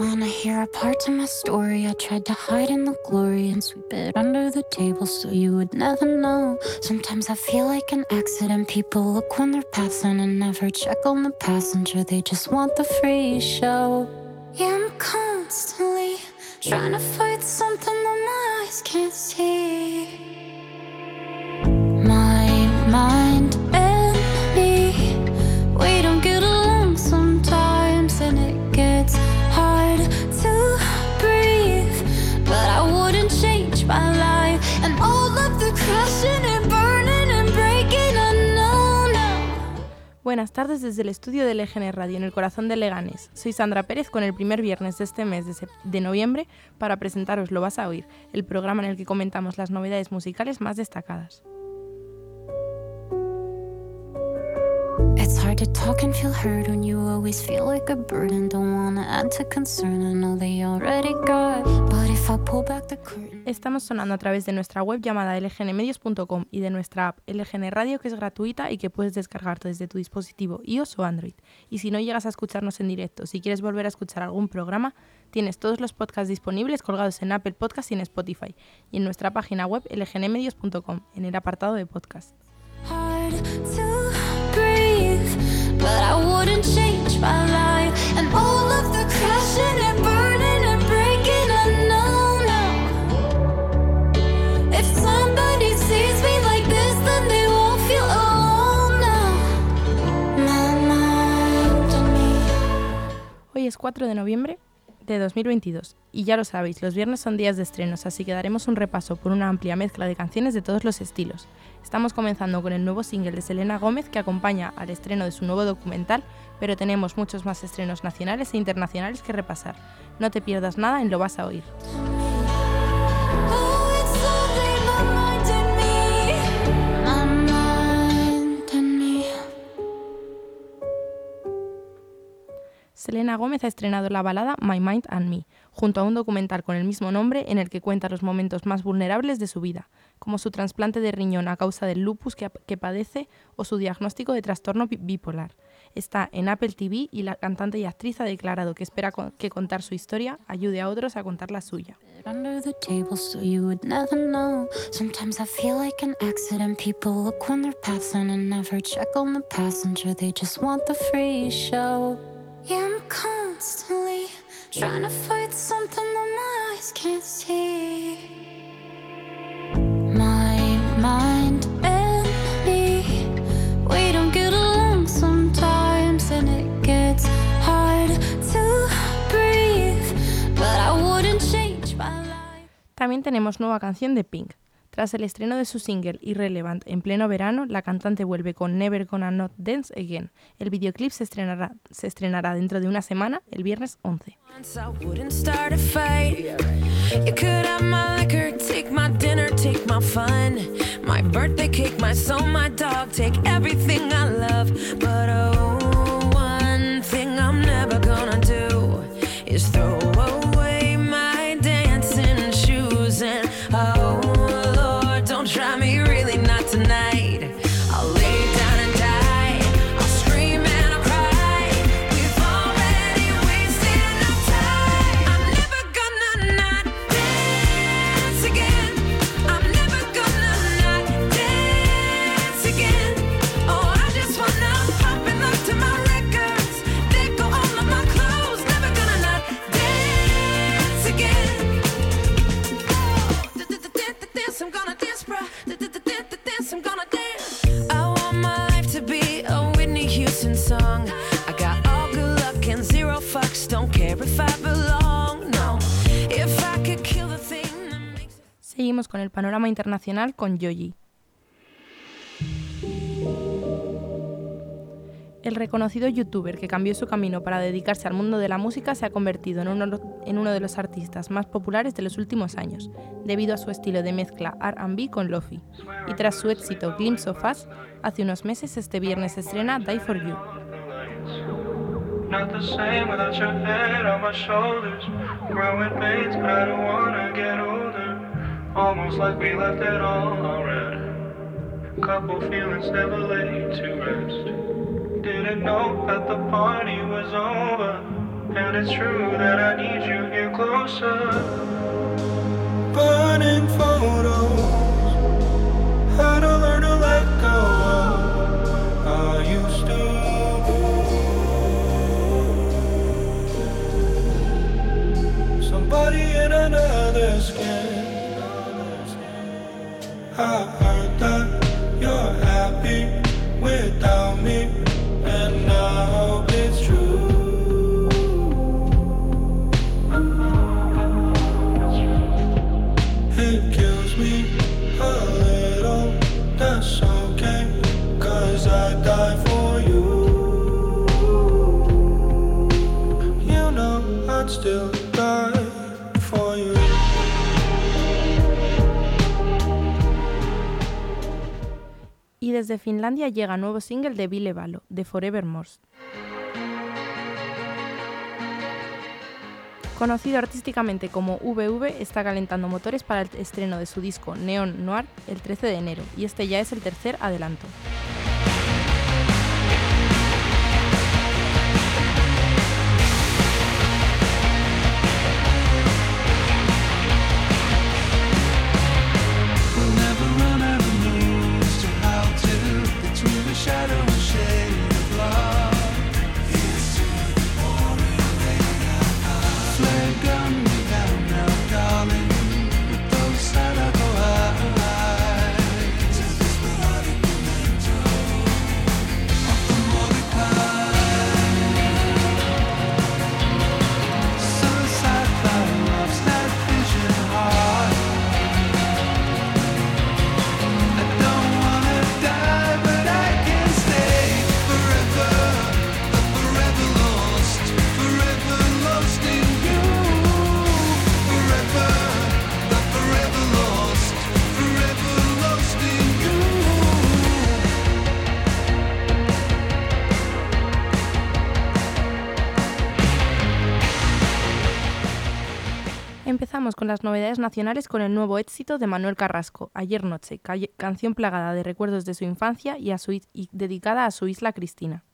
Wanna hear a part of my story? I tried to hide in the glory and sweep it under the table so you would never know. Sometimes I feel like an accident. People look when they're passing and never check on the passenger. They just want the free show. Yeah, I'm constantly trying to fight something that my eyes can't see. Buenas tardes desde el estudio de LGN Radio en el corazón de Leganés. Soy Sandra Pérez con el primer viernes de este mes de, de noviembre para presentaros Lo vas a oír, el programa en el que comentamos las novedades musicales más destacadas. It's hard to talk and feel heard when you always feel like a burden. Don't wanna add to concern. I know they already got. But if I pull back the curtain. Estamos sonando a través de nuestra web llamada lgnmedios.com y de nuestra app LGN Radio que es gratuita y que puedes descargarte desde tu dispositivo iOS o Android. Y si no llegas a escucharnos en directo, si quieres volver a escuchar algún programa, tienes todos los podcasts disponibles colgados en Apple Podcast y en Spotify y en nuestra página web lgnmedios.com en el apartado de podcast. hard 4 de noviembre de 2022 y ya lo sabéis, los viernes son días de estrenos, así que daremos un repaso por una amplia mezcla de canciones de todos los estilos. Estamos comenzando con el nuevo single de Selena Gómez que acompaña al estreno de su nuevo documental, pero tenemos muchos más estrenos nacionales e internacionales que repasar. No te pierdas nada en Lo vas a oír. Oh. Selena Gómez ha estrenado la balada My Mind and Me, junto a un documental con el mismo nombre en el que cuenta los momentos más vulnerables de su vida, como su trasplante de riñón a causa del lupus que, que padece o su diagnóstico de trastorno bi- bipolar. Está en Apple TV y la cantante y actriz ha declarado que espera que contar su historia ayude a otros a contar la suya. Trying to fight something that my eyes can't see. My mind and me, we don't get along sometimes, and it gets hard to breathe. But I wouldn't change my life. También tenemos nueva canción de Pink. Tras el estreno de su single Irrelevant en pleno verano, la cantante vuelve con Never Gonna Not Dance Again. El videoclip se estrenará, se estrenará dentro de una semana, el viernes 11. Con el panorama internacional con Yoji. El reconocido youtuber que cambió su camino para dedicarse al mundo de la música se ha convertido en uno, de los artistas más populares de los últimos años, debido a su estilo de mezcla RB con Lofi. Y tras su éxito Glimpse of Us, hace unos meses este viernes estrena Die for You. Almost like we left it all already. Couple feelings never laid to rest. Didn't know that the party was over. And it's true that I need you here closer. Burning photos. How to I heard that you're happy without me, desde Finlandia llega nuevo single de Ville Valo, de Forevermore. Conocido artísticamente como VV, está calentando motores para el estreno de su disco Neon Noir el 13 de enero, y este ya es el tercer adelanto. Con las novedades nacionales con el nuevo éxito de Manuel Carrasco, Ayer Noche, canción plagada de recuerdos de su infancia y, a su y dedicada a su isla Cristina.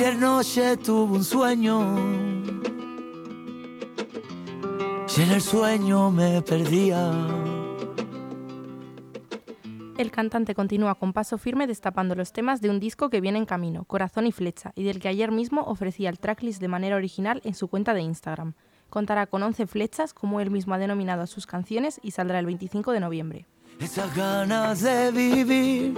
Ayer noche tuve un sueño y en el sueño me perdía. El cantante continúa con paso firme destapando los temas de un disco que viene en camino, Corazón y Flecha, y del que ayer mismo ofrecía el tracklist de manera original en su cuenta de Instagram. Contará con 11 flechas, como él mismo ha denominado a sus canciones, y saldrá el 25 de noviembre. Esas ganas de vivir,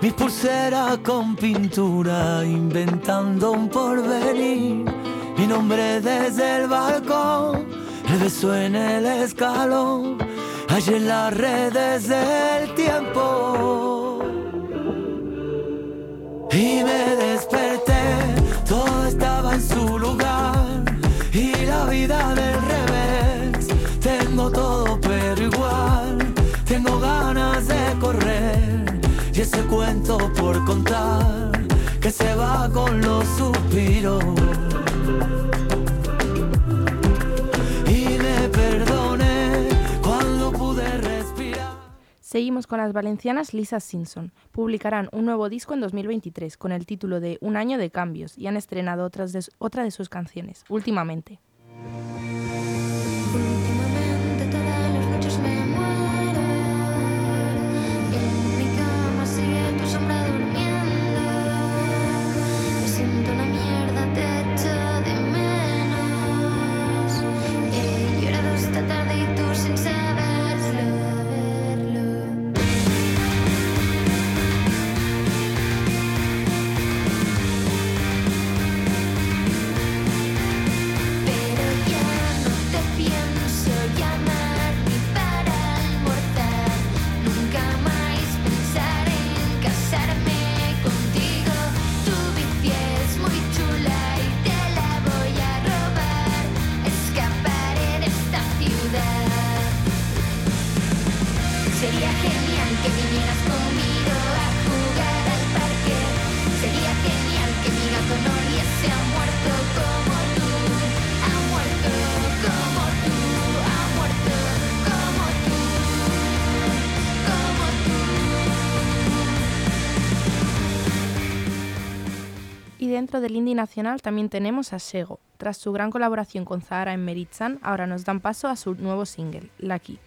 mis pulseras con pintura, inventando un porvenir. Mi nombre desde el balcón, el beso en el escalón, allí en las redes del tiempo. Y me desperté, todo estaba en su lugar y la vida del revés. Tengo todo de correr y ese cuento por contar que se va con los suspiros. Y me perdoné cuando pude respirar. Seguimos con las valencianas Lisa Simpson. Publicarán un nuevo disco en 2023 con el título de Un año de cambios y han estrenado otras de- otra de sus canciones. Últimamente dentro del indie nacional también tenemos a Sego. Tras su gran colaboración con Zahara en Meritsan, ahora nos dan paso a su nuevo single, Lucky.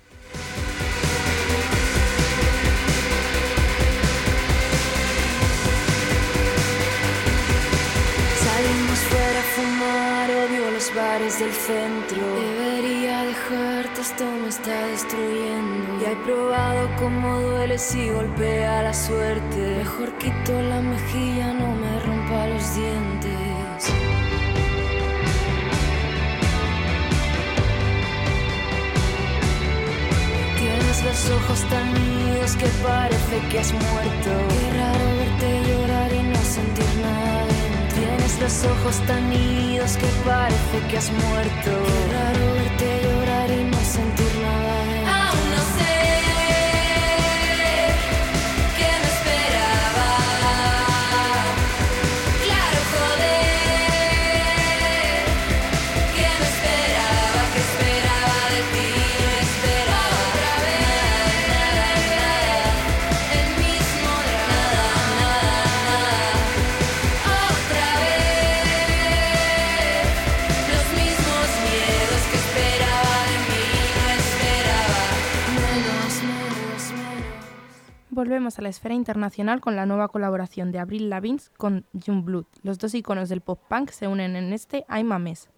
Salimos fuera a fumar, odio los bares del centro. Debería dejarte, esto me está destruyendo. Ya he probado cómo duele si golpea la suerte. Mejor quito la mejilla, no me rompa Tienes los ojos tan míos que parece que has muerto. Qué raro verte llorar y no sentir nada dentro. Tienes los ojos tan idos que parece que has muerto. Qué raro verte Volvemos a la esfera internacional con la nueva colaboración de Avril Lavigne con Jungblood. Los dos iconos del pop punk se unen en este I'm a Mess.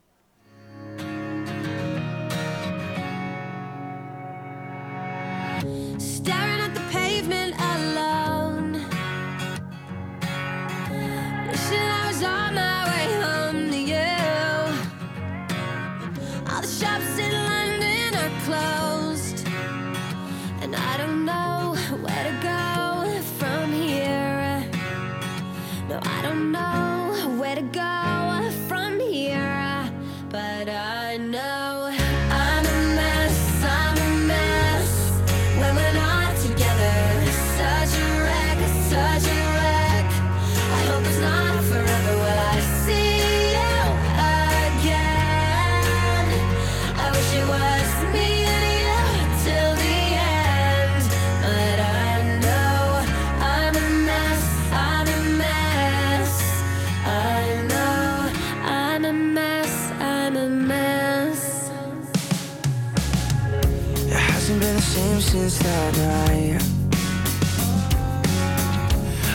Hasn't been the same since that night.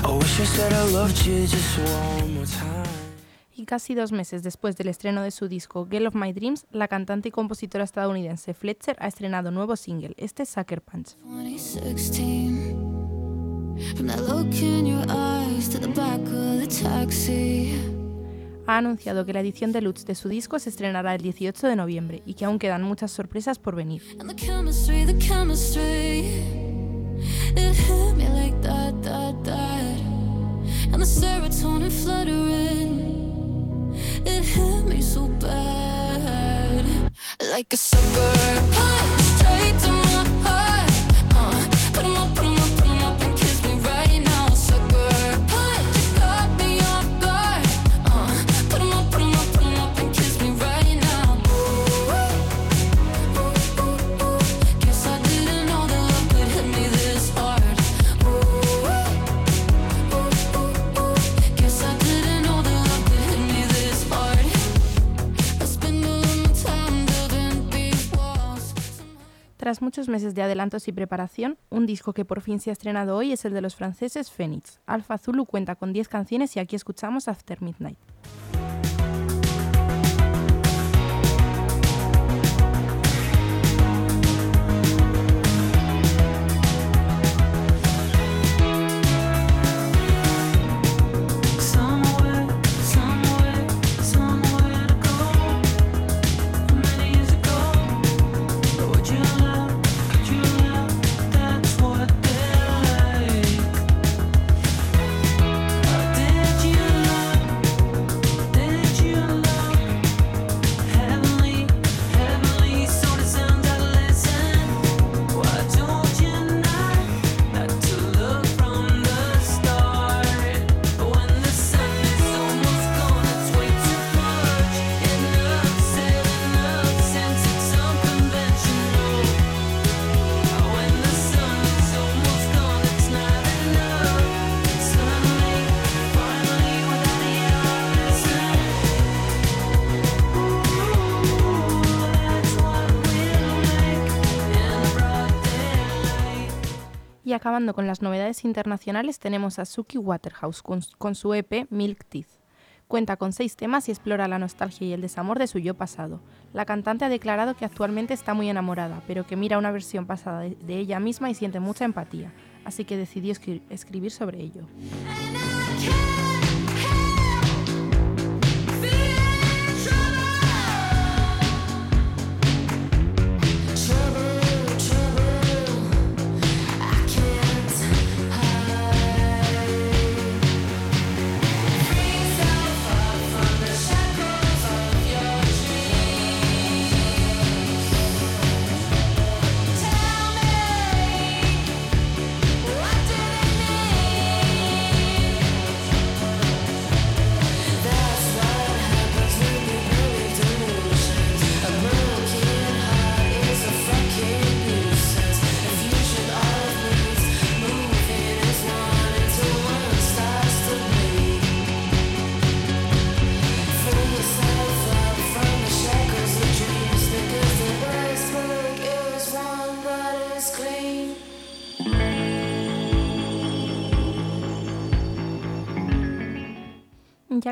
I wish I said I loved you just one more time. Y casi dos meses después del estreno de su disco Girl of My Dreams, la cantante y compositora estadounidense Fletcher ha estrenado nuevo single, este es Sucker Punch. 2016. From that look in your eyes to the back of the taxi. Ha anunciado que la edición deluxe de su disco se estrenará el 18 de noviembre y que aún quedan muchas sorpresas por venir. The chemistry, muchos meses de adelantos y preparación, un disco que por fin se ha estrenado hoy es el de los franceses Phoenix. Alpha Zulu cuenta con 10 canciones y aquí escuchamos After Midnight. Acabando con las novedades internacionales tenemos a Suki Waterhouse con, su EP Milk Teeth. Cuenta con seis temas y explora la nostalgia y el desamor de su yo pasado. La cantante ha declarado que actualmente está muy enamorada, pero que mira una versión pasada de, ella misma y siente mucha empatía, así que decidió escri- escribir sobre ello.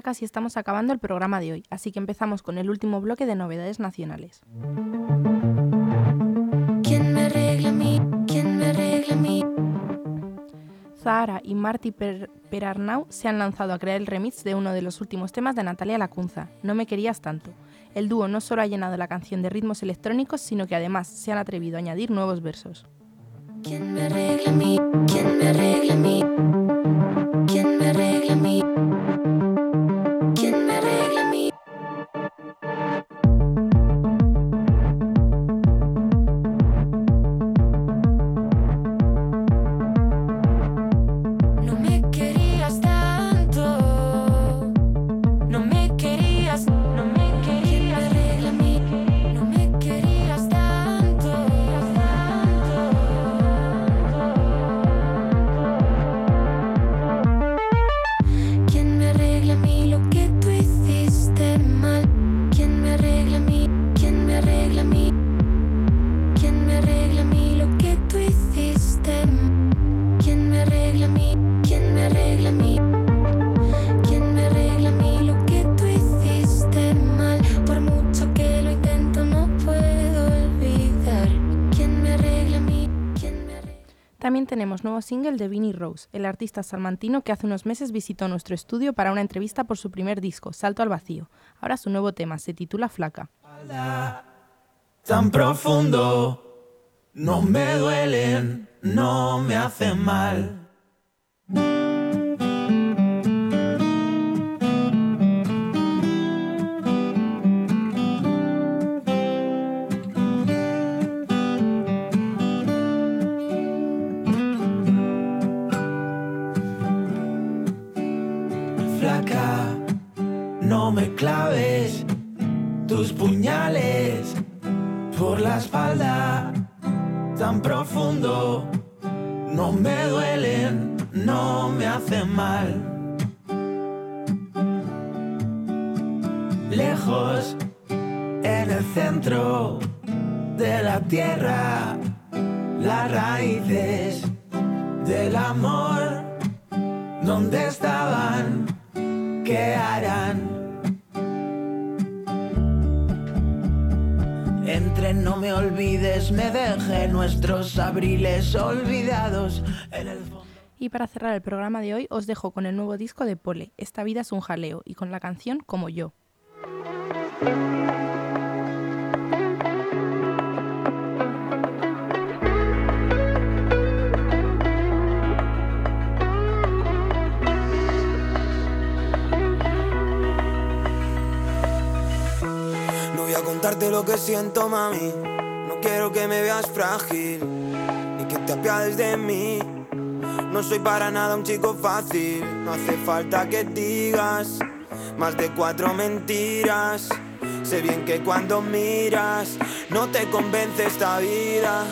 Casi estamos acabando el programa de hoy, así que empezamos con el último bloque de novedades nacionales. ¿Quién me arregla a mí? ¿Quién me arregla a mí? Zahara y Marty Per- Perarnau se han lanzado a crear el remix de uno de los últimos temas de Natalia Lacunza, No me querías tanto. El dúo no solo ha llenado la canción de ritmos electrónicos, sino que además se han atrevido a añadir nuevos versos. ¿Quién me arregla a mí? ¿Quién me arregla a mí? Nuevo single de Vinnie Rose, el artista salmantino que hace unos meses visitó nuestro estudio para una entrevista por su primer disco, Salto al Vacío. Ahora su nuevo tema se titula Flaca. Lejos, en el centro de la tierra, las raíces del amor, ¿dónde estaban? ¿Qué harán? Entre no me olvides, me dejé nuestros abriles olvidados en el. Y para cerrar el programa de hoy os dejo con el nuevo disco de Pole, Esta vida es un jaleo, y con la canción Como yo. Lo que siento, mami. No quiero que me veas frágil, ni que te apiades de mí. No soy para nada un chico fácil. No hace falta que digas más de cuatro mentiras. Sé bien que cuando miras no te convence esta vida.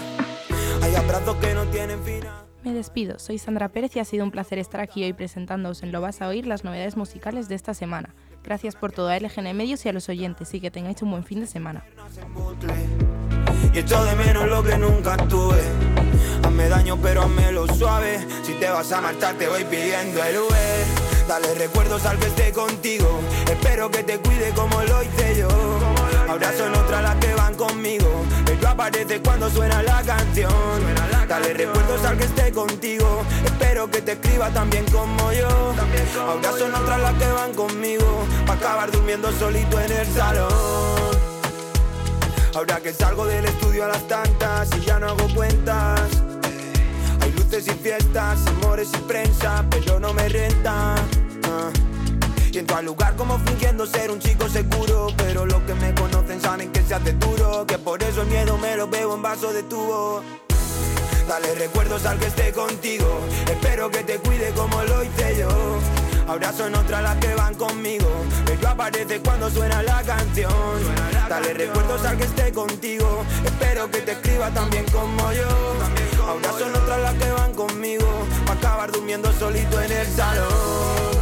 Hay abrazos que no tienen final. Me despido, soy Sandra Pérez y ha sido un placer estar aquí hoy presentándoos en Lo Vas a Oír las novedades musicales de esta semana. Gracias por todo a LGN Medios y a los oyentes y que tengáis un buen fin de semana. Y echo de menos lo que nunca tuve. Hazme daño pero lo suave. Si te vas a marchar, te voy pidiendo el. Dale recuerdos al que esté contigo. Espero que te cuide como lo hice yo. Ahora son otras las que van conmigo. Pero aparece cuando suena la canción. Dale recuerdos al que esté contigo. Espero que te escriba también como yo. Ahora son otras las que van conmigo. Pa' acabar durmiendo solito en el salón. Ahora que salgo del estudio a las tantas y ya no hago cuentas. Luces y fiestas, amores y prensa, pero no me renta. Ah. Y al lugar como fingiendo ser un chico seguro Pero los que me conocen saben que se hace duro Que por eso el miedo me lo bebo en vaso de tubo Dale recuerdos al que esté contigo. Espero que te cuide como lo hice yo. Ahora son otras las que van conmigo. Pero aparece cuando suena la canción. Dale recuerdos al que esté contigo. Espero que te escriba también como yo. Ahora son otras las que van conmigo. Pa' acabar durmiendo solito en el salón